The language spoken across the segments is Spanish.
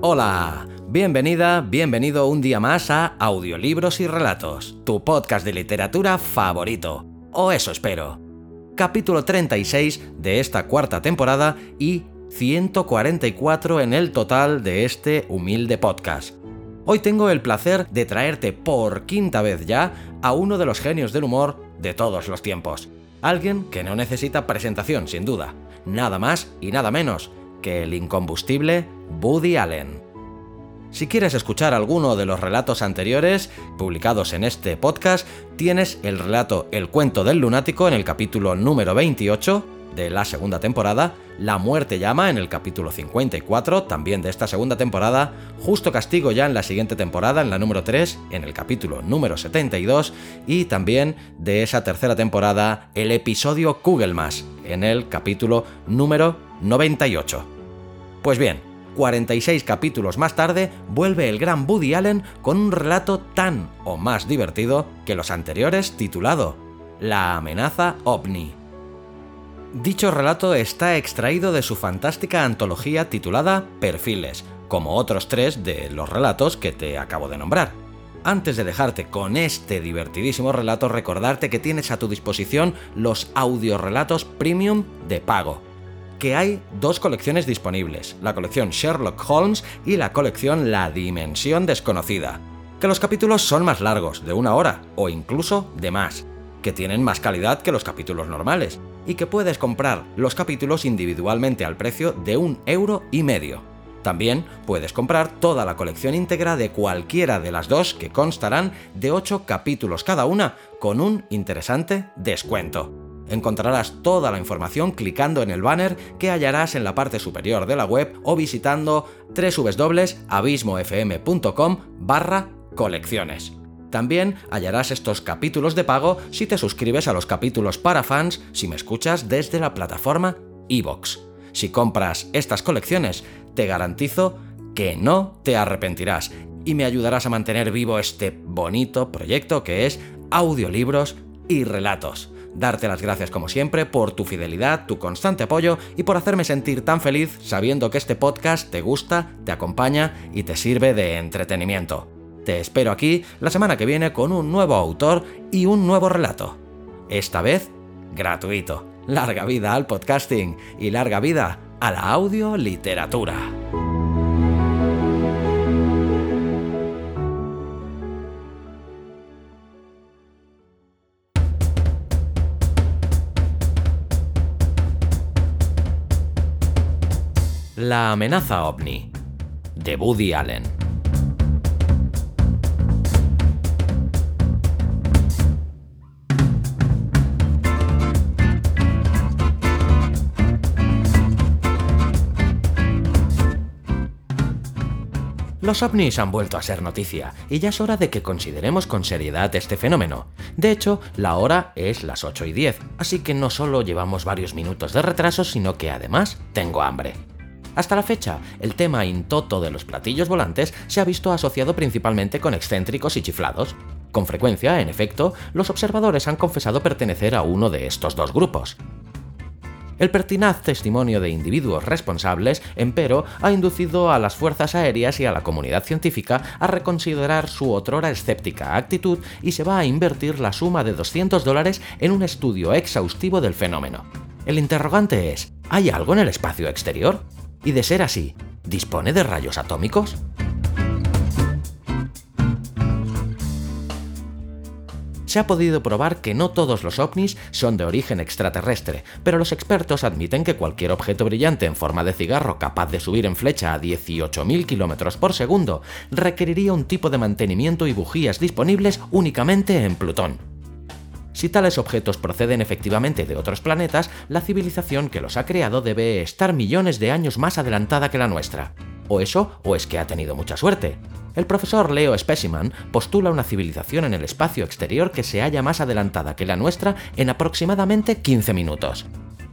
Hola, bienvenida, bienvenido un día más a Audiolibros y Relatos, tu podcast de literatura favorito. O eso espero. Capítulo 36 de esta cuarta temporada y 144 en el total de este humilde podcast. Hoy tengo el placer de traerte por quinta vez ya a uno de los genios del humor de todos los tiempos. Alguien que no necesita presentación, sin duda. Nada más y nada menos que el incombustible Woody Allen. Si quieres escuchar alguno de los relatos anteriores publicados en este podcast, tienes el relato El cuento del lunático en el capítulo número 28 de la segunda temporada, La muerte llama en el capítulo 54 también de esta segunda temporada, Justo castigo ya en la siguiente temporada, en la número 3, en el capítulo número 72 y también de esa tercera temporada, el episodio Kugelmas en el capítulo número 98. Pues bien, 46 capítulos más tarde, vuelve el gran Woody Allen con un relato tan o más divertido que los anteriores titulado La amenaza ovni. Dicho relato está extraído de su fantástica antología titulada Perfiles, como otros tres de los relatos que te acabo de nombrar. Antes de dejarte con este divertidísimo relato, recordarte que tienes a tu disposición los audiorelatos premium de pago que hay dos colecciones disponibles, la colección Sherlock Holmes y la colección La Dimensión Desconocida, que los capítulos son más largos, de una hora, o incluso de más, que tienen más calidad que los capítulos normales, y que puedes comprar los capítulos individualmente al precio de un euro y medio. También puedes comprar toda la colección íntegra de cualquiera de las dos que constarán de 8 capítulos cada una con un interesante descuento. Encontrarás toda la información clicando en el banner que hallarás en la parte superior de la web o visitando www.abismofm.com barra colecciones. También hallarás estos capítulos de pago si te suscribes a los capítulos para fans si me escuchas desde la plataforma iVoox. Si compras estas colecciones, te garantizo que no te arrepentirás y me ayudarás a mantener vivo este bonito proyecto que es audiolibros y relatos darte las gracias como siempre por tu fidelidad, tu constante apoyo y por hacerme sentir tan feliz sabiendo que este podcast te gusta, te acompaña y te sirve de entretenimiento. Te espero aquí la semana que viene con un nuevo autor y un nuevo relato. Esta vez, gratuito. Larga vida al podcasting y larga vida a la audioliteratura. La amenaza ovni de Woody Allen. Los ovnis han vuelto a ser noticia, y ya es hora de que consideremos con seriedad este fenómeno. De hecho, la hora es las 8 y 10, así que no solo llevamos varios minutos de retraso, sino que además tengo hambre. Hasta la fecha, el tema intoto de los platillos volantes se ha visto asociado principalmente con excéntricos y chiflados. Con frecuencia, en efecto, los observadores han confesado pertenecer a uno de estos dos grupos. El pertinaz testimonio de individuos responsables, empero, ha inducido a las fuerzas aéreas y a la comunidad científica a reconsiderar su otrora escéptica actitud y se va a invertir la suma de 200 dólares en un estudio exhaustivo del fenómeno. El interrogante es, ¿hay algo en el espacio exterior? Y de ser así, ¿dispone de rayos atómicos? Se ha podido probar que no todos los ovnis son de origen extraterrestre, pero los expertos admiten que cualquier objeto brillante en forma de cigarro capaz de subir en flecha a 18.000 km por segundo requeriría un tipo de mantenimiento y bujías disponibles únicamente en Plutón. Si tales objetos proceden efectivamente de otros planetas, la civilización que los ha creado debe estar millones de años más adelantada que la nuestra. O eso, o es que ha tenido mucha suerte. El profesor Leo Specimen postula una civilización en el espacio exterior que se halla más adelantada que la nuestra en aproximadamente 15 minutos.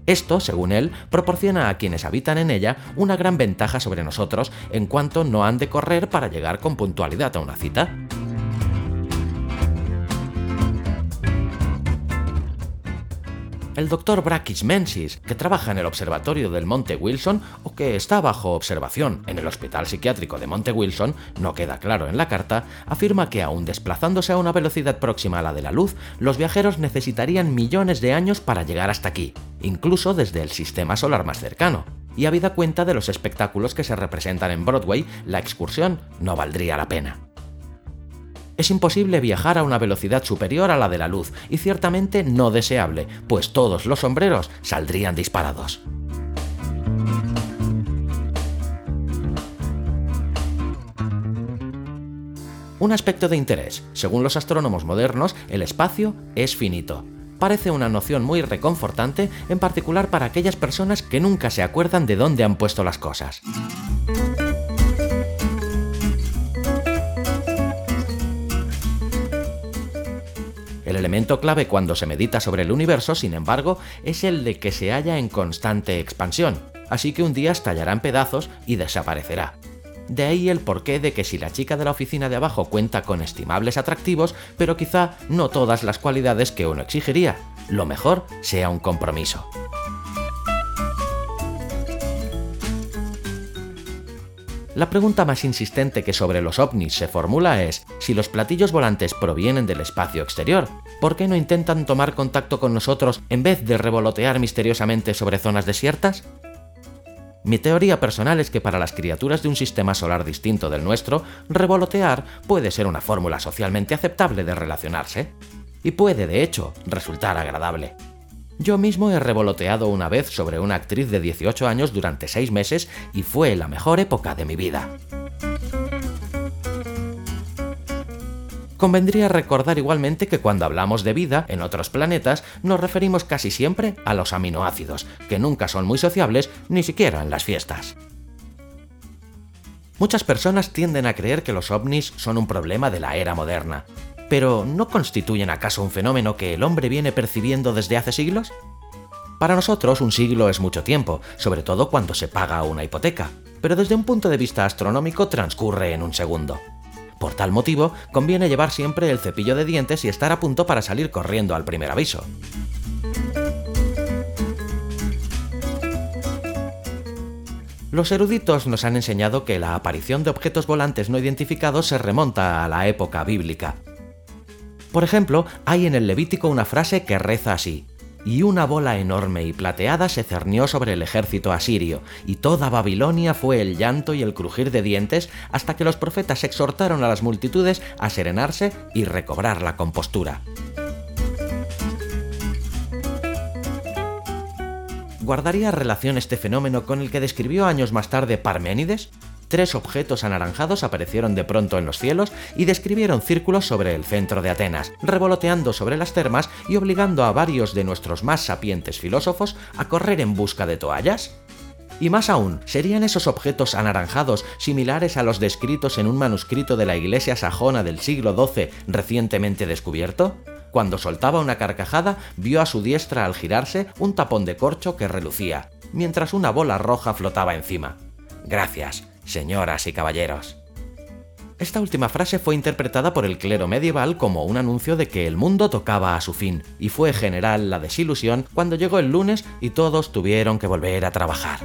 Esto, según él, proporciona a quienes habitan en ella una gran ventaja sobre nosotros en cuanto no han de correr para llegar con puntualidad a una cita. El doctor Brakis Mensis, que trabaja en el observatorio del Monte Wilson o que está bajo observación en el Hospital Psiquiátrico de Monte Wilson, no queda claro en la carta, afirma que aún desplazándose a una velocidad próxima a la de la luz, los viajeros necesitarían millones de años para llegar hasta aquí, incluso desde el sistema solar más cercano. Y habida cuenta de los espectáculos que se representan en Broadway, la excursión no valdría la pena. Es imposible viajar a una velocidad superior a la de la luz y ciertamente no deseable, pues todos los sombreros saldrían disparados. Un aspecto de interés. Según los astrónomos modernos, el espacio es finito. Parece una noción muy reconfortante, en particular para aquellas personas que nunca se acuerdan de dónde han puesto las cosas. El elemento clave cuando se medita sobre el universo, sin embargo, es el de que se halla en constante expansión, así que un día estallará en pedazos y desaparecerá. De ahí el porqué de que si la chica de la oficina de abajo cuenta con estimables atractivos, pero quizá no todas las cualidades que uno exigiría, lo mejor sea un compromiso. La pregunta más insistente que sobre los ovnis se formula es si los platillos volantes provienen del espacio exterior, ¿por qué no intentan tomar contacto con nosotros en vez de revolotear misteriosamente sobre zonas desiertas? Mi teoría personal es que para las criaturas de un sistema solar distinto del nuestro, revolotear puede ser una fórmula socialmente aceptable de relacionarse. Y puede, de hecho, resultar agradable. Yo mismo he revoloteado una vez sobre una actriz de 18 años durante 6 meses y fue la mejor época de mi vida. Convendría recordar igualmente que cuando hablamos de vida en otros planetas nos referimos casi siempre a los aminoácidos, que nunca son muy sociables ni siquiera en las fiestas. Muchas personas tienden a creer que los ovnis son un problema de la era moderna, pero ¿no constituyen acaso un fenómeno que el hombre viene percibiendo desde hace siglos? Para nosotros un siglo es mucho tiempo, sobre todo cuando se paga una hipoteca, pero desde un punto de vista astronómico transcurre en un segundo. Por tal motivo, conviene llevar siempre el cepillo de dientes y estar a punto para salir corriendo al primer aviso. Los eruditos nos han enseñado que la aparición de objetos volantes no identificados se remonta a la época bíblica, por ejemplo, hay en el Levítico una frase que reza así. Y una bola enorme y plateada se cernió sobre el ejército asirio, y toda Babilonia fue el llanto y el crujir de dientes hasta que los profetas exhortaron a las multitudes a serenarse y recobrar la compostura. ¿Guardaría relación este fenómeno con el que describió años más tarde Parménides? Tres objetos anaranjados aparecieron de pronto en los cielos y describieron círculos sobre el centro de Atenas, revoloteando sobre las termas y obligando a varios de nuestros más sapientes filósofos a correr en busca de toallas? Y más aún, ¿serían esos objetos anaranjados similares a los descritos en un manuscrito de la iglesia sajona del siglo XII recientemente descubierto? Cuando soltaba una carcajada, vio a su diestra al girarse un tapón de corcho que relucía, mientras una bola roja flotaba encima. Gracias, señoras y caballeros. Esta última frase fue interpretada por el clero medieval como un anuncio de que el mundo tocaba a su fin, y fue general la desilusión cuando llegó el lunes y todos tuvieron que volver a trabajar.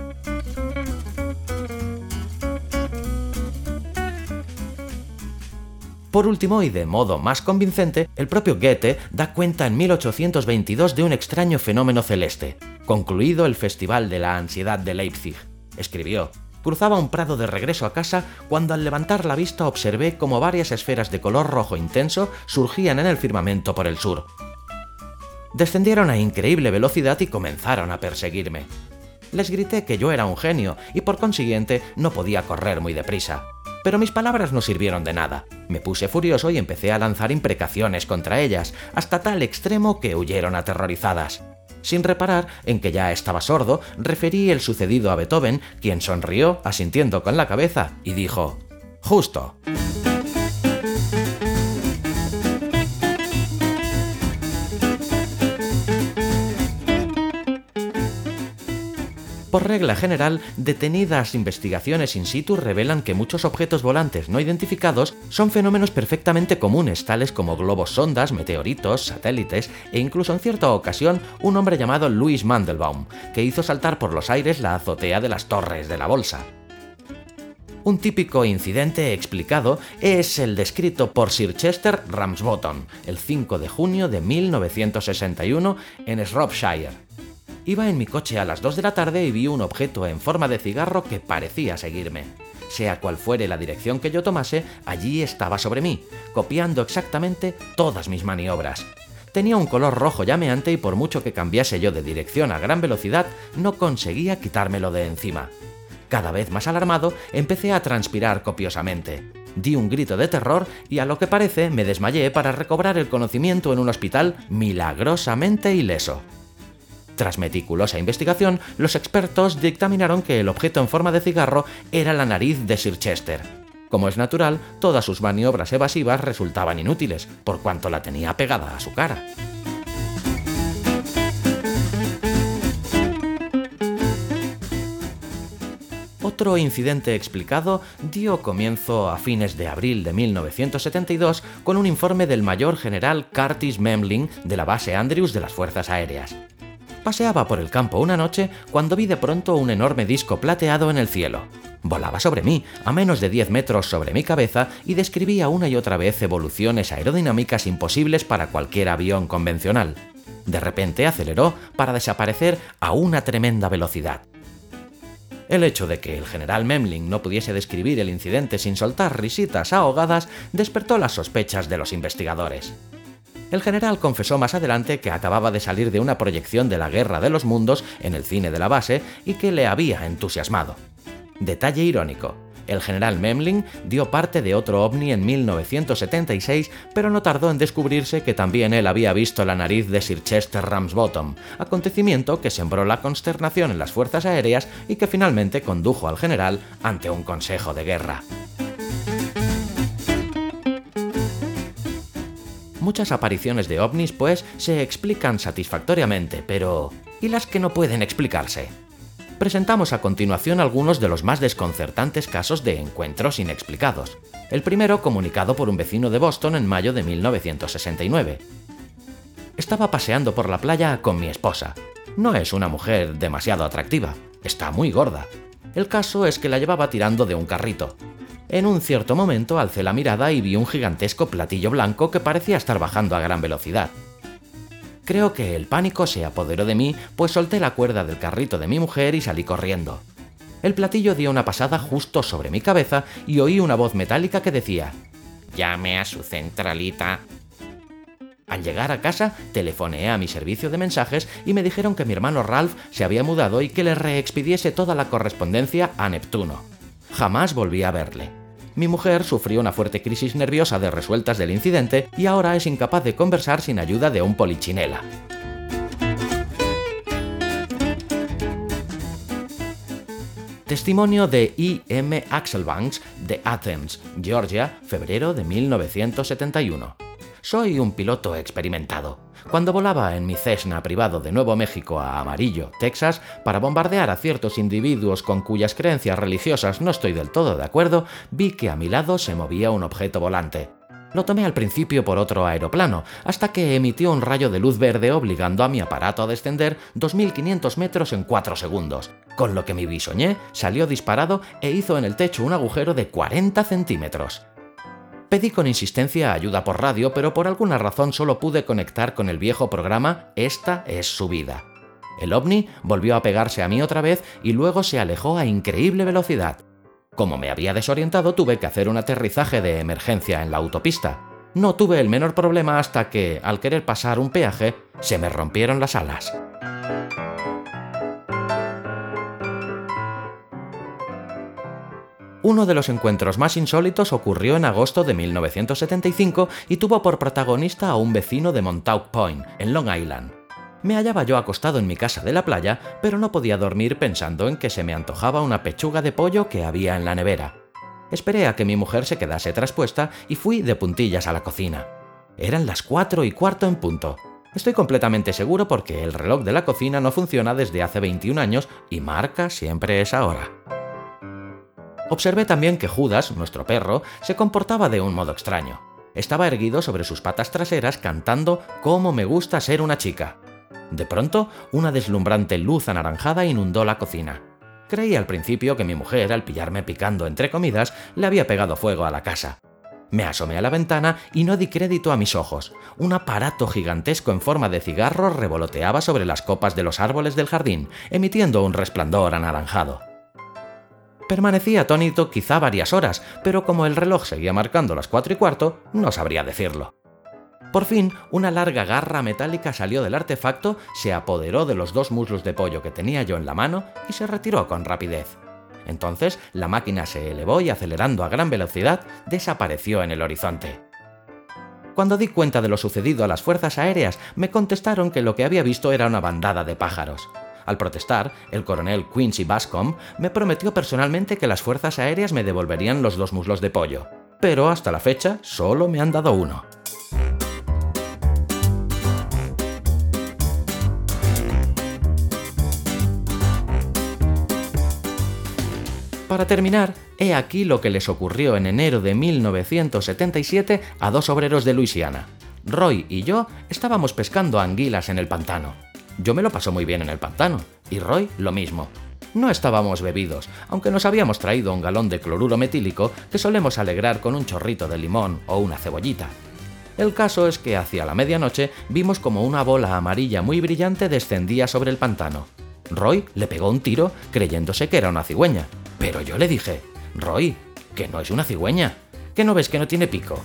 Por último, y de modo más convincente, el propio Goethe da cuenta en 1822 de un extraño fenómeno celeste. Concluido el Festival de la Ansiedad de Leipzig, escribió, Cruzaba un prado de regreso a casa cuando al levantar la vista observé como varias esferas de color rojo intenso surgían en el firmamento por el sur. Descendieron a increíble velocidad y comenzaron a perseguirme. Les grité que yo era un genio y por consiguiente no podía correr muy deprisa. Pero mis palabras no sirvieron de nada. Me puse furioso y empecé a lanzar imprecaciones contra ellas, hasta tal extremo que huyeron aterrorizadas. Sin reparar en que ya estaba sordo, referí el sucedido a Beethoven, quien sonrió, asintiendo con la cabeza, y dijo, Justo. Por regla general, detenidas investigaciones in situ revelan que muchos objetos volantes no identificados son fenómenos perfectamente comunes, tales como globos sondas, meteoritos, satélites e incluso en cierta ocasión un hombre llamado Louis Mandelbaum, que hizo saltar por los aires la azotea de las torres de la bolsa. Un típico incidente explicado es el descrito por Sir Chester Ramsbottom el 5 de junio de 1961 en Shropshire. Iba en mi coche a las 2 de la tarde y vi un objeto en forma de cigarro que parecía seguirme. Sea cual fuere la dirección que yo tomase, allí estaba sobre mí, copiando exactamente todas mis maniobras. Tenía un color rojo llameante y por mucho que cambiase yo de dirección a gran velocidad, no conseguía quitármelo de encima. Cada vez más alarmado, empecé a transpirar copiosamente. Di un grito de terror y a lo que parece me desmayé para recobrar el conocimiento en un hospital milagrosamente ileso. Tras meticulosa investigación, los expertos dictaminaron que el objeto en forma de cigarro era la nariz de Sir Chester. Como es natural, todas sus maniobras evasivas resultaban inútiles, por cuanto la tenía pegada a su cara. Otro incidente explicado dio comienzo a fines de abril de 1972 con un informe del mayor general Curtis Memling de la base Andrews de las Fuerzas Aéreas. Paseaba por el campo una noche cuando vi de pronto un enorme disco plateado en el cielo. Volaba sobre mí, a menos de 10 metros sobre mi cabeza, y describía una y otra vez evoluciones aerodinámicas imposibles para cualquier avión convencional. De repente aceleró para desaparecer a una tremenda velocidad. El hecho de que el general Memling no pudiese describir el incidente sin soltar risitas ahogadas despertó las sospechas de los investigadores. El general confesó más adelante que acababa de salir de una proyección de la Guerra de los Mundos en el cine de la base y que le había entusiasmado. Detalle irónico. El general Memling dio parte de otro ovni en 1976, pero no tardó en descubrirse que también él había visto la nariz de Sir Chester Ramsbottom, acontecimiento que sembró la consternación en las fuerzas aéreas y que finalmente condujo al general ante un consejo de guerra. Muchas apariciones de ovnis, pues, se explican satisfactoriamente, pero ¿y las que no pueden explicarse? Presentamos a continuación algunos de los más desconcertantes casos de encuentros inexplicados. El primero comunicado por un vecino de Boston en mayo de 1969. Estaba paseando por la playa con mi esposa. No es una mujer demasiado atractiva, está muy gorda. El caso es que la llevaba tirando de un carrito. En un cierto momento alcé la mirada y vi un gigantesco platillo blanco que parecía estar bajando a gran velocidad. Creo que el pánico se apoderó de mí, pues solté la cuerda del carrito de mi mujer y salí corriendo. El platillo dio una pasada justo sobre mi cabeza y oí una voz metálica que decía, Llame a su centralita. Al llegar a casa, telefoneé a mi servicio de mensajes y me dijeron que mi hermano Ralph se había mudado y que le reexpidiese toda la correspondencia a Neptuno. Jamás volví a verle. Mi mujer sufrió una fuerte crisis nerviosa de resueltas del incidente y ahora es incapaz de conversar sin ayuda de un polichinela. Testimonio de I. M. Axelbanks de Athens, Georgia, febrero de 1971. Soy un piloto experimentado cuando volaba en mi Cessna privado de Nuevo México a Amarillo, Texas, para bombardear a ciertos individuos con cuyas creencias religiosas no estoy del todo de acuerdo, vi que a mi lado se movía un objeto volante. Lo tomé al principio por otro aeroplano, hasta que emitió un rayo de luz verde obligando a mi aparato a descender 2.500 metros en 4 segundos, con lo que mi bisoñé salió disparado e hizo en el techo un agujero de 40 centímetros. Pedí con insistencia ayuda por radio, pero por alguna razón solo pude conectar con el viejo programa Esta es su vida. El ovni volvió a pegarse a mí otra vez y luego se alejó a increíble velocidad. Como me había desorientado, tuve que hacer un aterrizaje de emergencia en la autopista. No tuve el menor problema hasta que, al querer pasar un peaje, se me rompieron las alas. Uno de los encuentros más insólitos ocurrió en agosto de 1975 y tuvo por protagonista a un vecino de Montauk Point, en Long Island. Me hallaba yo acostado en mi casa de la playa, pero no podía dormir pensando en que se me antojaba una pechuga de pollo que había en la nevera. Esperé a que mi mujer se quedase traspuesta y fui de puntillas a la cocina. Eran las cuatro y cuarto en punto. Estoy completamente seguro porque el reloj de la cocina no funciona desde hace 21 años y marca siempre esa hora. Observé también que Judas, nuestro perro, se comportaba de un modo extraño. Estaba erguido sobre sus patas traseras cantando Cómo me gusta ser una chica. De pronto, una deslumbrante luz anaranjada inundó la cocina. Creí al principio que mi mujer, al pillarme picando entre comidas, le había pegado fuego a la casa. Me asomé a la ventana y no di crédito a mis ojos. Un aparato gigantesco en forma de cigarro revoloteaba sobre las copas de los árboles del jardín, emitiendo un resplandor anaranjado. Permanecí atónito quizá varias horas, pero como el reloj seguía marcando las cuatro y cuarto, no sabría decirlo. Por fin, una larga garra metálica salió del artefacto, se apoderó de los dos muslos de pollo que tenía yo en la mano y se retiró con rapidez. Entonces, la máquina se elevó y acelerando a gran velocidad, desapareció en el horizonte. Cuando di cuenta de lo sucedido a las fuerzas aéreas, me contestaron que lo que había visto era una bandada de pájaros. Al protestar, el coronel Quincy Bascom me prometió personalmente que las fuerzas aéreas me devolverían los dos muslos de pollo. Pero hasta la fecha solo me han dado uno. Para terminar, he aquí lo que les ocurrió en enero de 1977 a dos obreros de Luisiana. Roy y yo estábamos pescando anguilas en el pantano. Yo me lo paso muy bien en el pantano, y Roy lo mismo. No estábamos bebidos, aunque nos habíamos traído un galón de cloruro metílico que solemos alegrar con un chorrito de limón o una cebollita. El caso es que hacia la medianoche vimos como una bola amarilla muy brillante descendía sobre el pantano. Roy le pegó un tiro creyéndose que era una cigüeña, pero yo le dije, Roy, que no es una cigüeña, que no ves que no tiene pico.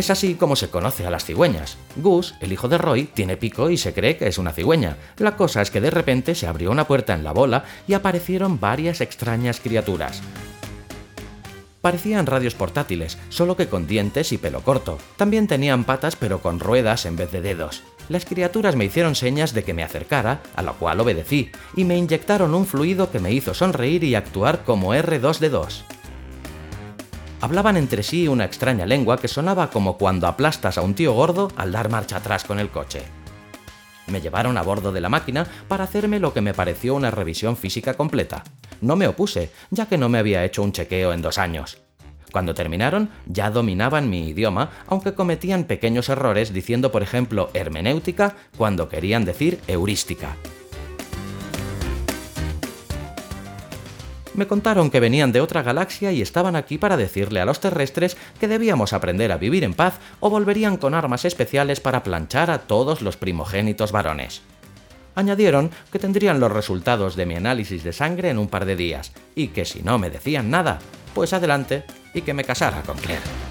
Es así como se conoce a las cigüeñas. Gus, el hijo de Roy, tiene pico y se cree que es una cigüeña. La cosa es que de repente se abrió una puerta en la bola y aparecieron varias extrañas criaturas. Parecían radios portátiles, solo que con dientes y pelo corto. También tenían patas pero con ruedas en vez de dedos las criaturas me hicieron señas de que me acercara, a lo cual obedecí, y me inyectaron un fluido que me hizo sonreír y actuar como R2D2. Hablaban entre sí una extraña lengua que sonaba como cuando aplastas a un tío gordo al dar marcha atrás con el coche. Me llevaron a bordo de la máquina para hacerme lo que me pareció una revisión física completa. No me opuse, ya que no me había hecho un chequeo en dos años. Cuando terminaron, ya dominaban mi idioma, aunque cometían pequeños errores diciendo, por ejemplo, hermenéutica cuando querían decir heurística. Me contaron que venían de otra galaxia y estaban aquí para decirle a los terrestres que debíamos aprender a vivir en paz o volverían con armas especiales para planchar a todos los primogénitos varones. Añadieron que tendrían los resultados de mi análisis de sangre en un par de días y que si no me decían nada, pues adelante y que me casara con Claire.